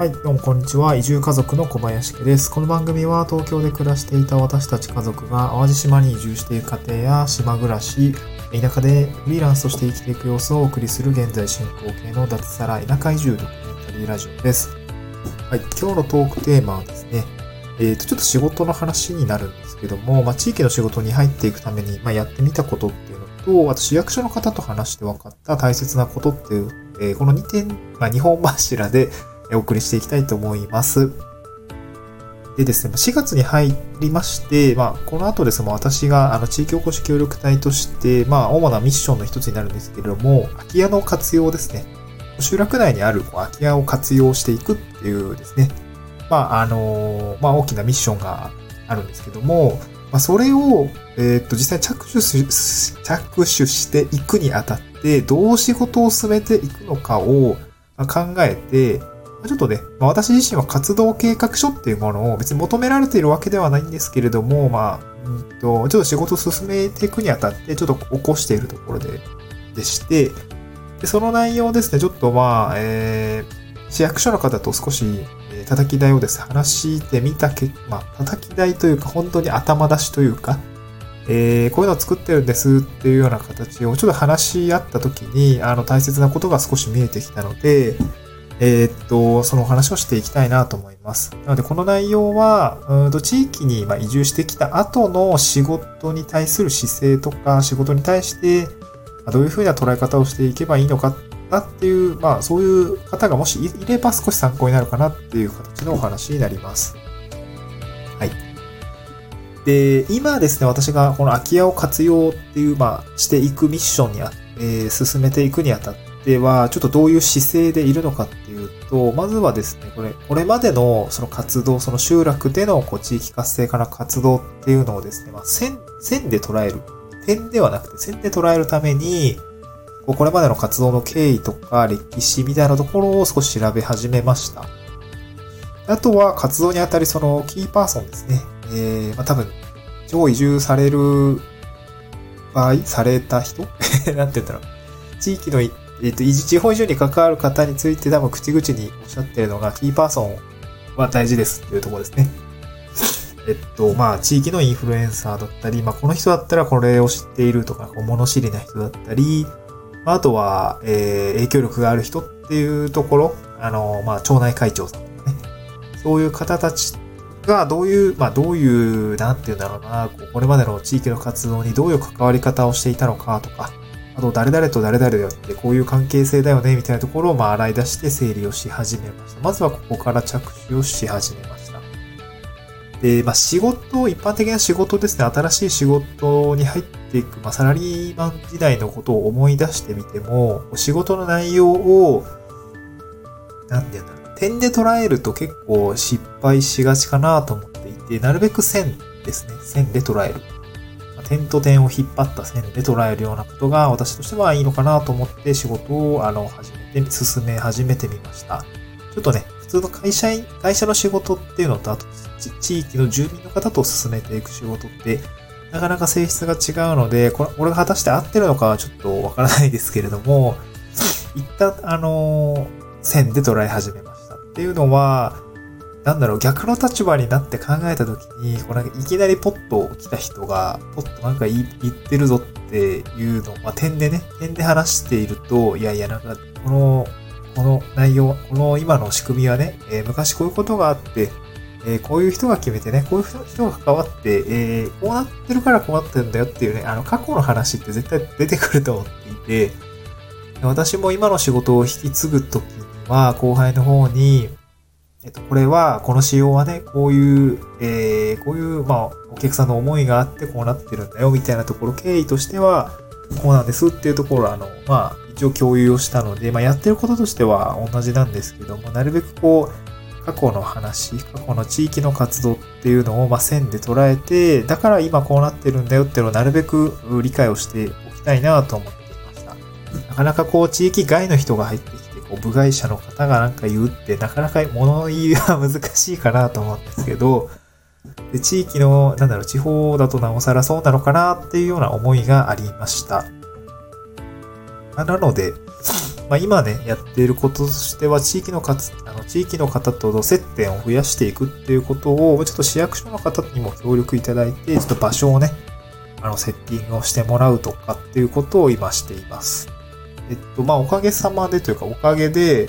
はい、どうもこんにちは。移住家族の小林家です。この番組は東京で暮らしていた私たち家族が淡路島に移住している家庭や島暮らし、田舎でフリーランスとして生きていく様子をお送りする現在進行形の脱サラ田舎移住ドキュメンタリーラジオです。はい、今日のトークテーマはですね、えっ、と、ちょっと仕事の話になるんですけども、まあ、地域の仕事に入っていくために、まあ、やってみたことっていうのと、あと市役所の方と話して分かった大切なことっていう、えーこの2点、まあ、2本柱でお送りしていきたいと思います。でですね、4月に入りまして、まあ、この後ですね、私があの地域おこし協力隊として、まあ、主なミッションの一つになるんですけれども、空き家の活用ですね。集落内にある空き家を活用していくっていうですね、まあ、あのまあ、大きなミッションがあるんですけども、まあ、それを、えーっと、実際着手し、着手していくにあたって、どう仕事を進めていくのかを考えて、ちょっとね、まあ、私自身は活動計画書っていうものを別に求められているわけではないんですけれども、まあ、うんと、ちょっと仕事を進めていくにあたって、ちょっと起こしているところで、でして、でその内容ですね、ちょっとまあ、えー、市役所の方と少し、えー叩き台をですね、話してみたけ、まあ、叩き台というか、本当に頭出しというか、えーこういうのを作ってるんですっていうような形をちょっと話し合った時に、あの、大切なことが少し見えてきたので、えーっと、そのお話をしていきたいなと思います。なので、この内容は、うんと地域に移住してきた後の仕事に対する姿勢とか、仕事に対して、どういうふうな捉え方をしていけばいいのかなっていう、まあ、そういう方がもしいいれば少し参考になるかなっていう形のお話になります。はい。で、今ですね、私がこの空き家を活用っていう、まあ、していくミッションにあ、えー進めていくにあたってでは、ちょっとどういう姿勢でいるのかっていうと、まずはですね、これ、これまでのその活動、その集落でのこう地域活性化の活動っていうのをですね、まあ、線、線で捉える。点ではなくて線で捉えるために、こうこれまでの活動の経緯とか歴史みたいなところを少し調べ始めました。あとは活動にあたりそのキーパーソンですね。えー、まあ多分、地方移住される場合、された人？なんて言うんだろう。地域の、えっ、と、移住地方移住に関わる方について多分口々におっしゃってるのが、キーパーソンは大事ですっていうところですね。えっと、まあ、地域のインフルエンサーだったり、まあ、この人だったらこれを知っているとか、こう物知りな人だったり、まあ、あとは、えー影響力がある人っていうところ、あの、まあ、町内会長さんとかね、そういう方たちがどういう、まあ、どういう、なんていうんだろうな、こうこれまでの地域の活動にどういう関わり方をしていたのかとか、あと、誰々と誰々であって、こういう関係性だよね、みたいなところを、まあ、洗い出して整理をし始めました。まずはここから着手をし始めました。で、まあ、仕事、一般的な仕事ですね、新しい仕事に入っていく、まあ、サラリーマン時代のことを思い出してみても、仕事の内容を、なんて言うんだろう、点で捉えると結構失敗しがちかなと思っていて、なるべく線ですね、線で捉える。点と点を引っ張った線で捉えるようなことが私としてはいいのかなと思って仕事をあの始めて、進め始めてみました。ちょっとね、普通の会社、会社の仕事っていうのと、あと地域の住民の方と進めていく仕事って、なかなか性質が違うので、これ、これが果たして合ってるのかはちょっとわからないですけれども、一旦、あの線で捉え始めました。っていうのは、なんだろう、逆の立場になって考えたときに、こうなんかいきなりポッと来た人が、ポッとなんか言い言ってるぞっていうのを、まあ、点でね、点で話していると、いやいや、なんか、この、この内容、この今の仕組みはね、えー昔こういうことがあって、えーこういう人が決めてね、こういう人が関わって、えーこうなってるからこうなってるんだよっていうね、あの、過去の話って絶対出てくると思っていて、私も今の仕事を引き継ぐときには、後輩の方に、えっと、これは、この仕様はね、こういう、えー、こういう、まあ、お客さんの思いがあってこうなってるんだよ、みたいなところ、経緯としては、こうなんですっていうところ、あの、まあ、一応共有をしたので、まあ、やってることとしては同じなんですけども、なるべくこう、過去の話、過去の地域の活動っていうのを、まあ、線で捉えて、だから今こうなってるんだよっていうのをなるべく理解をしておきたいなと思っていました。なかなかこう、地域外の人が入ってきて、こう、部外者の方がなんか言うって、なかなか物言いは難しいかなと思うんですけど、で地域の、なんだろう、地方だとなおさらそうなのかなっていうような思いがありました。まなので、まあ、今ね、やっていることとしては、地域のかつ、あの、地域の方との接点を増やしていくっていうことを、ちょっと市役所の方にも協力いただいて、ちょっと場所をね、あの、セッティングをしてもらうとかっていうことを今しています。えっと、まあ、おかげさまでというか、おかげで、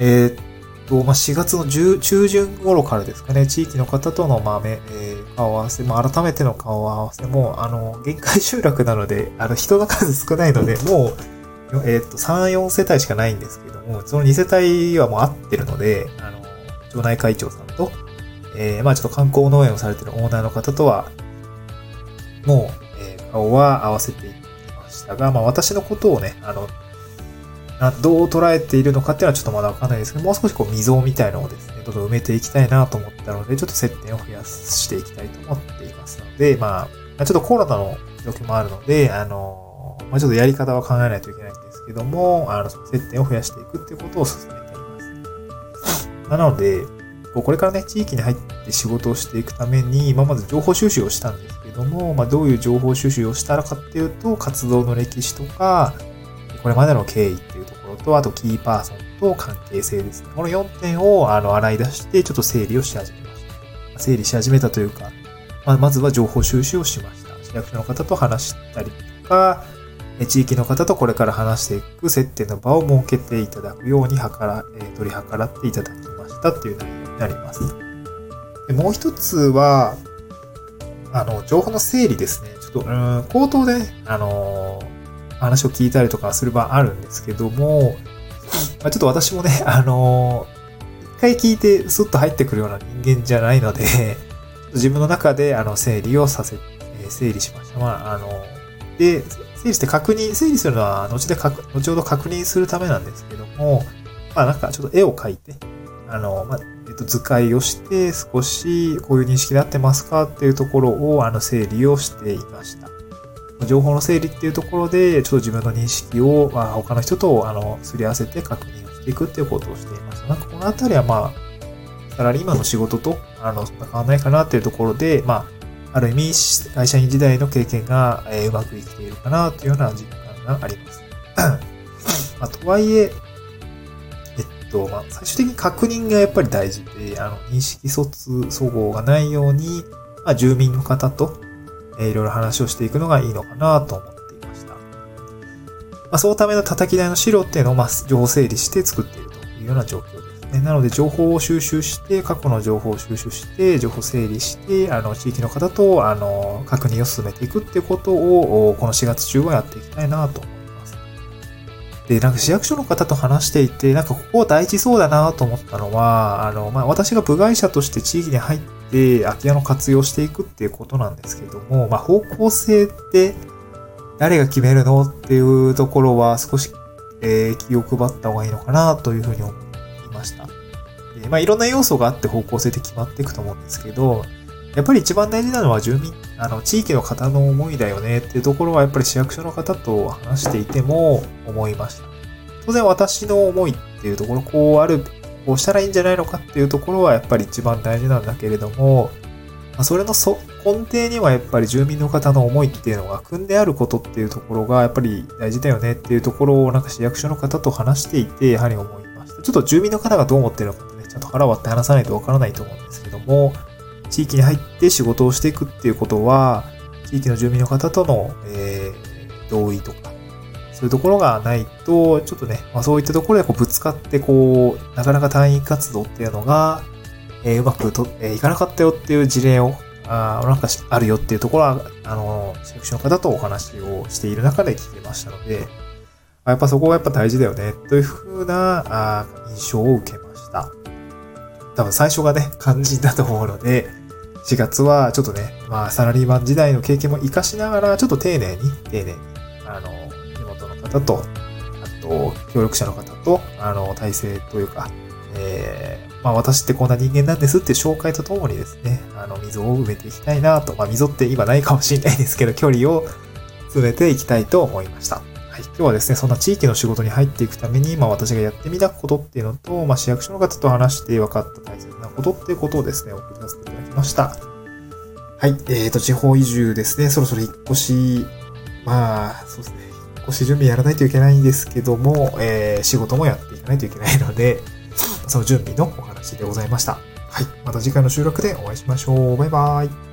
えーっと、まあ、4月の10中旬頃からですかね、地域の方との、まあ、め、えー顔合わせ、まあ、改めての顔合わせも、あの、限界集落なので、あの、人の数少ないので、もう、えーっと、3、4世帯しかないんですけども、その2世帯はもう合ってるので、あの、町内会長さんと、えーまあちょっと観光農園をされてるオーナーの方とは、もう、えー顔は合わせていたが、まあ私のことをね、あの、どう捉えているのかっていうのはちょっとまだわかんないですけど、もう少しこう溝みたいのをですね、どんどん埋めていきたいなと思ったので、ちょっと接点を増やしていきたいと思っていますので、まあ、ちょっとコロナの状況もあるので、あの、まあちょっとやり方は考えないといけないんですけども、あの、接点を増やしていくっていうことを進めています。なので、これからね、地域に入って仕事をしていくために、まあ、まず情報収集をしたんですども、まあ、どういう情報収集をしたらかっていうと、活動の歴史とか、これまでの経緯っていうところと、あとキーパーソンと関係性ですね。この4点をあの洗い出して、ちょっと整理をし始めました。整理し始めたというか、まあ、まずは情報収集をしました。市役所の方と話したりとか、地域の方とこれから話していく接点の場を設けていただくように計ら、え取り計らっていただきましたっていう内容になります。でもう一つは、あの、情報の整理ですね。ちょっと、うーん、口頭でね、あの話を聞いたりとかする場あるんですけども、まあ、ちょっと私もね、あのー一回聞いてスッと入ってくるような人間じゃないので、自分の中で、あの、整理をさせ、えー整理しました。まあ、あの、で、整理して確認、整理するのは後で確、後ほど確認するためなんですけども、まあなんかちょっと絵を描いて、あの、まあ、と、図解をして、少しこういう認識で合ってますかっていうところを、あの、整理をしていました。情報の整理っていうところで、ちょっと自分の認識を、まあ、他の人と、あの、すり合わせて確認をしていくっていうことをしていました。なんかこのあたりは、まあ、サラリーマンの仕事と、あの、そんな変わんないかなっていうところで、まあ、ある意味、会社員時代の経験が、えうまくいっているかなというような実感があります。まあ、とはいえ、と、まあ、最終的に確認がやっぱり大事で、あの、認識疎通、齟齬がないように、まあ、住民の方と、えーいろいろ話をしていくのがいいのかなと思っていました。まあ、そのための叩き台の資料っていうのを、まあ、情報整理して作っているというような状況ですね。なので、情報を収集して、過去の情報を収集して、情報整理して、あの、地域の方と、あの、確認を進めていくっていうことを、この4月中はやっていきたいなと思います。で、なんか市役所の方と話していて、なんかここ大事そうだなと思ったのは、あの、まあ、私が部外者として地域に入って空き家の活用していくっていうことなんですけども、まあ、方向性って誰が決めるのっていうところは少し、えー気を配った方がいいのかなというふうに思いました。でまあ、いろんな要素があって方向性って決まっていくと思うんですけど、やっぱり一番大事なのは住民、あの、地域の方の思いだよねっていうところはやっぱり市役所の方と話していても思いました。当然私の思いっていうところ、こうある、こうしたらいいんじゃないのかっていうところはやっぱり一番大事なんだけれども、まそれのそ根底にはやっぱり住民の方の思いっていうのが組んであることっていうところがやっぱり大事だよねっていうところをなんか市役所の方と話していて、やはり思いました。ちょっと住民の方がどう思ってるのかってね、ちゃんと腹割って話さないとわからないと思うんですけども、地域に入って仕事をしていくっていうことは、地域の住民の方との、えー同意とか、そういうところがないと、ちょっとね、まあ、そういったところでこうぶつかって、こう、なかなか単位活動っていうのが、えーうまくと、えーいかなかったよっていう事例を、あなんかあるよっていうところは、あの、市役所の方とお話をしている中で聞きましたので、やっぱそこがやっぱ大事だよね、というふうなあ印象を受けました。多分最初がね、肝心だと思うので、4月はちょっとね、まあサラリーマン時代の経験も活かしながら、ちょっと丁寧に、丁寧に、方と、あと、協力者の方と、あの、体制というか、えー、まあ私ってこんな人間なんですって紹介とともにですね、あの、溝を埋めていきたいなと、まあ溝って今ないかもしれないですけど、距離を詰めていきたいと思いました。はい、今日はですね、そんな地域の仕事に入っていくために、まあ私がやってみたことっていうのと、まあ市役所の方と話して分かった大切なことっていうことをですね、送りさせていただきました。はい、えーと、地方移住ですね、そろそろ引っ越し、まあ、そうですね、引っ越し準備やらないといけないんですけども、えー、仕事もやっていかないといけないので、その準備のお話でございました。はい。また次回の収録でお会いしましょう。バイバイ。